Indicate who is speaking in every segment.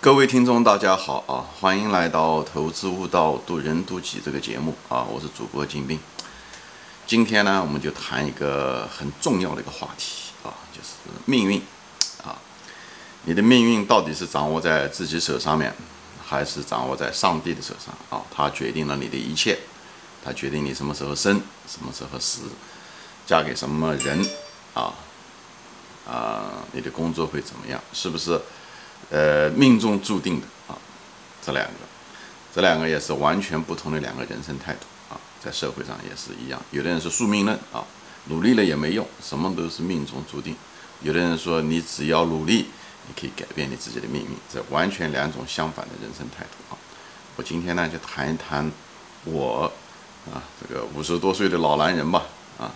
Speaker 1: 各位听众，大家好啊！欢迎来到《投资悟道，渡人渡己》这个节目啊！我是主播金兵。今天呢，我们就谈一个很重要的一个话题啊，就是命运啊。你的命运到底是掌握在自己手上面，还是掌握在上帝的手上啊？它决定了你的一切，它决定你什么时候生，什么时候死，嫁给什么人啊？啊，你的工作会怎么样？是不是？呃，命中注定的啊，这两个，这两个也是完全不同的两个人生态度啊，在社会上也是一样。有的人是宿命论啊，努力了也没用，什么都是命中注定。有的人说你只要努力，你可以改变你自己的命运，这完全两种相反的人生态度啊。我今天呢就谈一谈我啊这个五十多岁的老男人吧啊，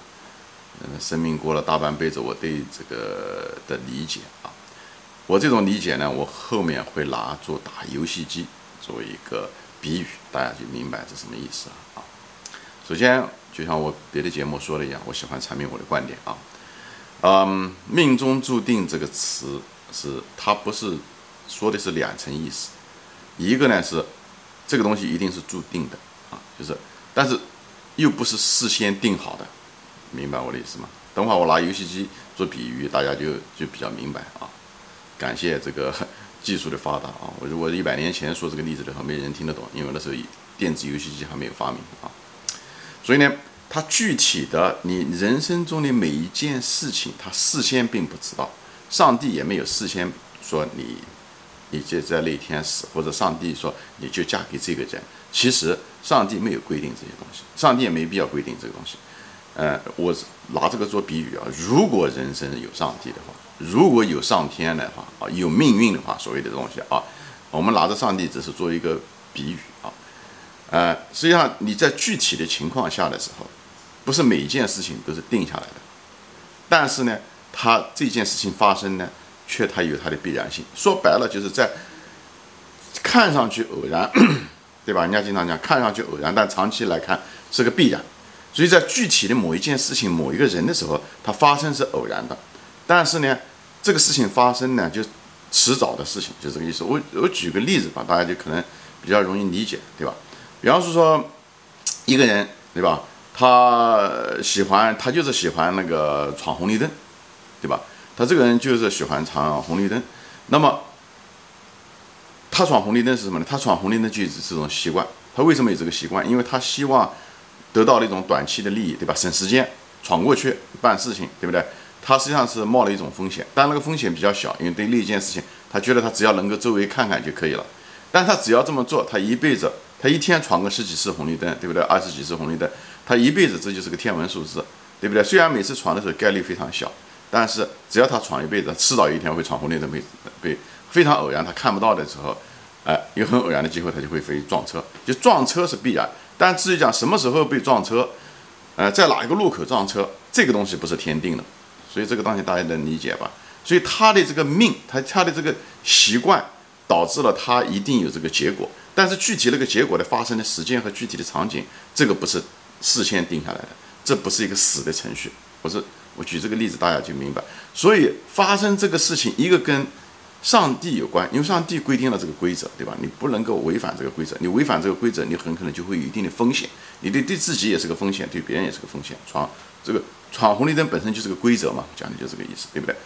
Speaker 1: 嗯，生命过了大半辈子，我对这个的理解啊。我这种理解呢，我后面会拿做打游戏机作为一个比喻，大家就明白这什么意思了啊。首先，就像我别的节目说的一样，我喜欢阐明我的观点啊。嗯，命中注定这个词是它不是说的是两层意思，一个呢是这个东西一定是注定的啊，就是但是又不是事先定好的，明白我的意思吗？等会儿我拿游戏机做比喻，大家就就比较明白啊。感谢这个技术的发达啊！我如果一百年前说这个例子的话，没人听得懂，因为那时候电子游戏机还没有发明啊。所以呢，它具体的你人生中的每一件事情，他事先并不知道，上帝也没有事先说你，你就在那天死，或者上帝说你就嫁给这个人。其实上帝没有规定这些东西，上帝也没必要规定这个东西。呃，我拿这个做比喻啊，如果人生有上帝的话。如果有上天的话啊，有命运的话，所谓的东西啊，我们拿着上帝只是做一个比喻啊，呃，实际上你在具体的情况下的时候，不是每一件事情都是定下来的，但是呢，它这件事情发生呢，却它有它的必然性。说白了，就是在看上去偶然，对吧？人家经常讲看上去偶然，但长期来看是个必然。所以在具体的某一件事情、某一个人的时候，它发生是偶然的，但是呢。这个事情发生呢，就迟早的事情，就这个意思。我我举个例子吧，大家就可能比较容易理解，对吧？比方说，一个人，对吧？他喜欢，他就是喜欢那个闯红绿灯，对吧？他这个人就是喜欢闯红绿灯。那么，他闯红绿灯是什么呢？他闯红绿灯就是这种习惯。他为什么有这个习惯？因为他希望得到那种短期的利益，对吧？省时间，闯过去办事情，对不对？他实际上是冒了一种风险，但那个风险比较小，因为对那件事情，他觉得他只要能够周围看看就可以了。但他只要这么做，他一辈子，他一天闯个十几次红绿灯，对不对？二十几次红绿灯，他一辈子这就是个天文数字，对不对？虽然每次闯的时候概率非常小，但是只要他闯一辈子，迟早有一天会闯红绿灯，被被非常偶然他看不到的时候，哎，有很偶然的机会，他就会飞撞车。就撞车是必然，但至于讲什么时候被撞车，呃，在哪一个路口撞车，这个东西不是天定的。所以这个东西大家能理解吧？所以他的这个命，他他的这个习惯，导致了他一定有这个结果。但是具体那个结果的发生的时间和具体的场景，这个不是事先定下来的，这不是一个死的程序。我是我举这个例子，大家就明白。所以发生这个事情，一个跟上帝有关，因为上帝规定了这个规则，对吧？你不能够违反这个规则，你违反这个规则，你很可能就会有一定的风险。你对对自己也是个风险，对别人也是个风险。闯这个。闯红绿灯本身就是个规则嘛，讲的就是这个意思，对不对？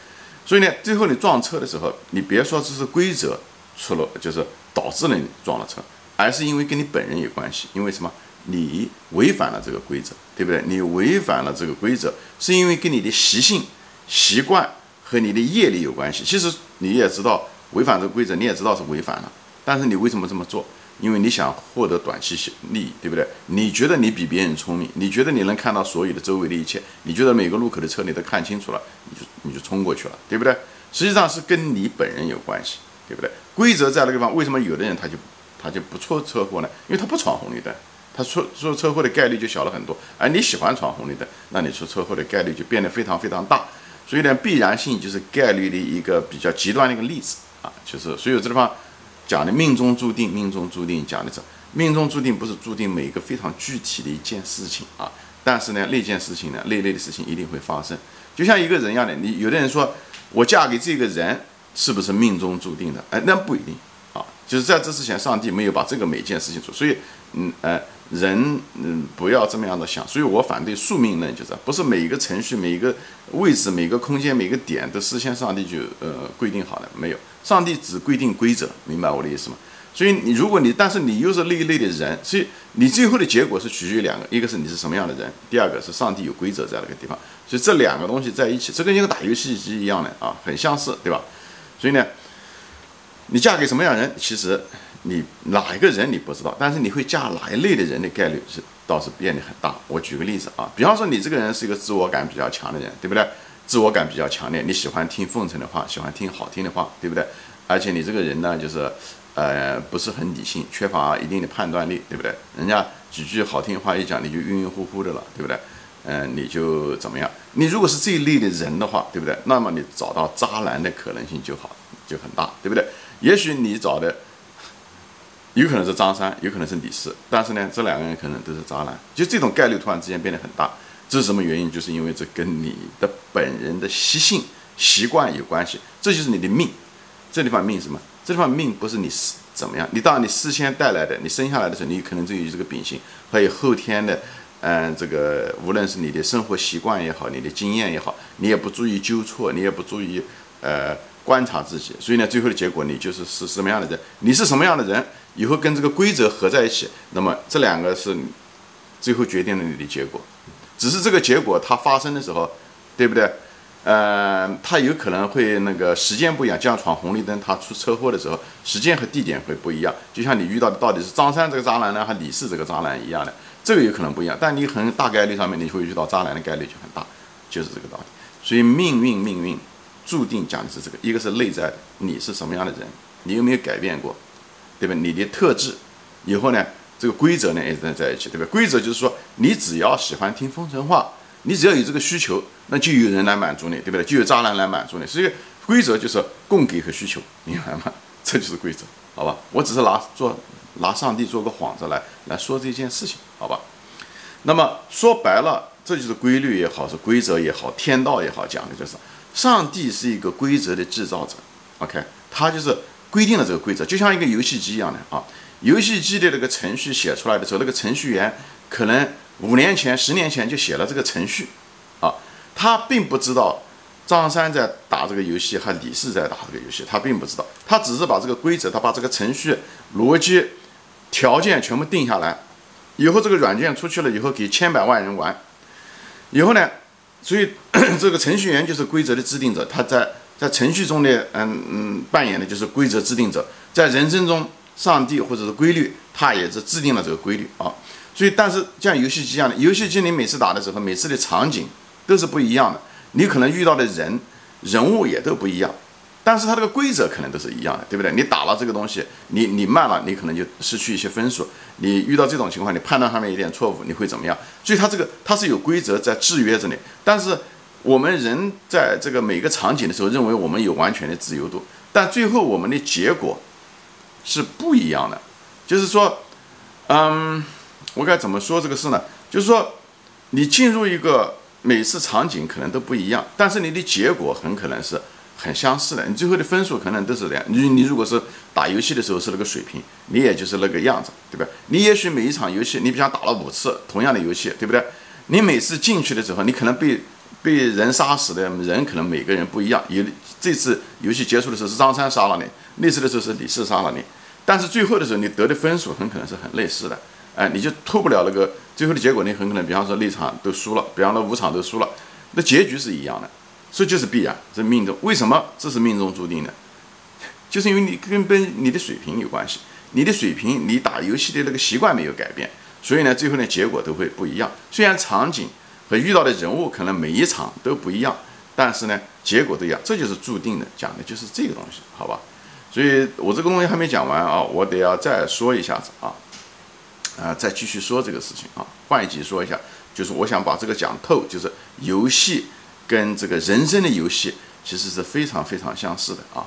Speaker 1: 所以呢，最后你撞车的时候，你别说这是规则出了，就是导致了你撞了车，而是因为跟你本人有关系。因为什么？你违反了这个规则，对不对？你违反了这个规则，是因为跟你的习性、习惯和你的业力有关系。其实你也知道违反这个规则，你也知道是违反了，但是你为什么这么做？因为你想获得短期利益，对不对？你觉得你比别人聪明，你觉得你能看到所有的周围的一切，你觉得每个路口的车你都看清楚了，你就你就冲过去了，对不对？实际上是跟你本人有关系，对不对？规则在那个地方，为什么有的人他就他就不出车祸呢？因为他不闯红绿灯，他出出车祸的概率就小了很多。而你喜欢闯红绿灯，那你出车祸的概率就变得非常非常大。所以呢，必然性就是概率的一个比较极端的一个例子啊，就是所以这地方。讲的命中注定，命中注定讲的是命中注定，不是注定每一个非常具体的一件事情啊。但是呢，那件事情呢，那类的事情一定会发生。就像一个人一样的，你有的人说我嫁给这个人是不是命中注定的？哎，那不一定，啊，就是在这之前，上帝没有把这个每件事情做，所以，嗯呃，人嗯不要这么样的想，所以我反对宿命论，就是不是每一个程序、每一个位置、每个空间、每个点都事先上帝就呃规定好的，没有，上帝只规定规则，明白我的意思吗？所以你如果你但是你又是那一类的人，所以你最后的结果是取决于两个，一个是你是什么样的人，第二个是上帝有规则在那个地方，所以这两个东西在一起，这跟一个打游戏机一样的啊，很相似，对吧？所以呢。你嫁给什么样人，其实你哪一个人你不知道，但是你会嫁哪一类的人的概率是倒是变得很大。我举个例子啊，比方说你这个人是一个自我感比较强的人，对不对？自我感比较强烈，你喜欢听奉承的话，喜欢听好听的话，对不对？而且你这个人呢，就是呃不是很理性，缺乏一定的判断力，对不对？人家几句好听话一讲，你就晕晕乎乎的了，对不对？嗯，你就怎么样？你如果是这一类的人的话，对不对？那么你找到渣男的可能性就好，就很大，对不对？也许你找的有可能是张三，有可能是李四，但是呢，这两个人可能都是渣男，就这种概率突然之间变得很大，这是什么原因？就是因为这跟你的本人的习性、习惯有关系，这就是你的命。这地方命什么？这地方命不是你是怎么样？你当然你事先带来的，你生下来的时候，你可能就有这个秉性，还有后天的，嗯，这个无论是你的生活习惯也好，你的经验也好，你也不注意纠错，你也不注意，呃。观察自己，所以呢，最后的结果你就是是什么样的人，你是什么样的人，以后跟这个规则合在一起，那么这两个是最后决定了你的结果。只是这个结果它发生的时候，对不对？呃，它有可能会那个时间不一样，就像闯红绿灯，他出车祸的时候，时间和地点会不一样。就像你遇到的到底是张三这个渣男呢，还李四这个渣男一样的，这个有可能不一样。但你很大概率上面你会遇到渣男的概率就很大，就是这个道理。所以命运，命运。注定讲的是这个，一个是内在你是什么样的人，你有没有改变过，对吧？你的特质，以后呢，这个规则呢也在在一起，对吧？规则就是说，你只要喜欢听风尘话，你只要有这个需求，那就有人来满足你，对不对？就有渣男来满足你。所以规则就是供给和需求，明白吗？这就是规则，好吧？我只是拿做拿上帝做个幌子来来说这件事情，好吧？那么说白了，这就是规律也好，是规则也好，天道也好，讲的就是。上帝是一个规则的制造者，OK，他就是规定了这个规则，就像一个游戏机一样的啊。游戏机的那个程序写出来的时候，那个程序员可能五年前、十年前就写了这个程序，啊，他并不知道张三在打这个游戏，和李四在打这个游戏，他并不知道，他只是把这个规则，他把这个程序逻辑条件全部定下来，以后这个软件出去了以后，给千百万人玩，以后呢？所以，这个程序员就是规则的制定者，他在在程序中的嗯嗯扮演的就是规则制定者，在人生中，上帝或者是规律，他也是制定了这个规律啊。所以，但是像游戏机一样的，游戏机你每次打的时候，每次的场景都是不一样的，你可能遇到的人人物也都不一样。但是它这个规则可能都是一样的，对不对？你打了这个东西，你你慢了，你可能就失去一些分数。你遇到这种情况，你判断上面有点错误，你会怎么样？所以它这个它是有规则在制约着你。但是我们人在这个每个场景的时候，认为我们有完全的自由度，但最后我们的结果是不一样的。就是说，嗯，我该怎么说这个事呢？就是说，你进入一个每次场景可能都不一样，但是你的结果很可能是。很相似的，你最后的分数可能都是这样。你你如果是打游戏的时候是那个水平，你也就是那个样子，对吧？你也许每一场游戏，你比方打了五次同样的游戏，对不对？你每次进去的时候，你可能被被人杀死的人可能每个人不一样。有这次游戏结束的时候是张三杀了你，那次的时候是李四杀了你，但是最后的时候你得的分数很可能是很类似的。哎，你就脱不了那个最后的结果，你很可能比方说那场都输了，比方说五场都输了，那结局是一样的。这就是必然，这命中为什么这是命中注定的？就是因为你根本你的水平有关系，你的水平，你打游戏的那个习惯没有改变，所以呢，最后呢结果都会不一样。虽然场景和遇到的人物可能每一场都不一样，但是呢结果都一样，这就是注定的，讲的就是这个东西，好吧？所以我这个东西还没讲完啊，我得要再说一下子啊，啊，再继续说这个事情啊，换一集说一下，就是我想把这个讲透，就是游戏。跟这个人生的游戏其实是非常非常相似的啊。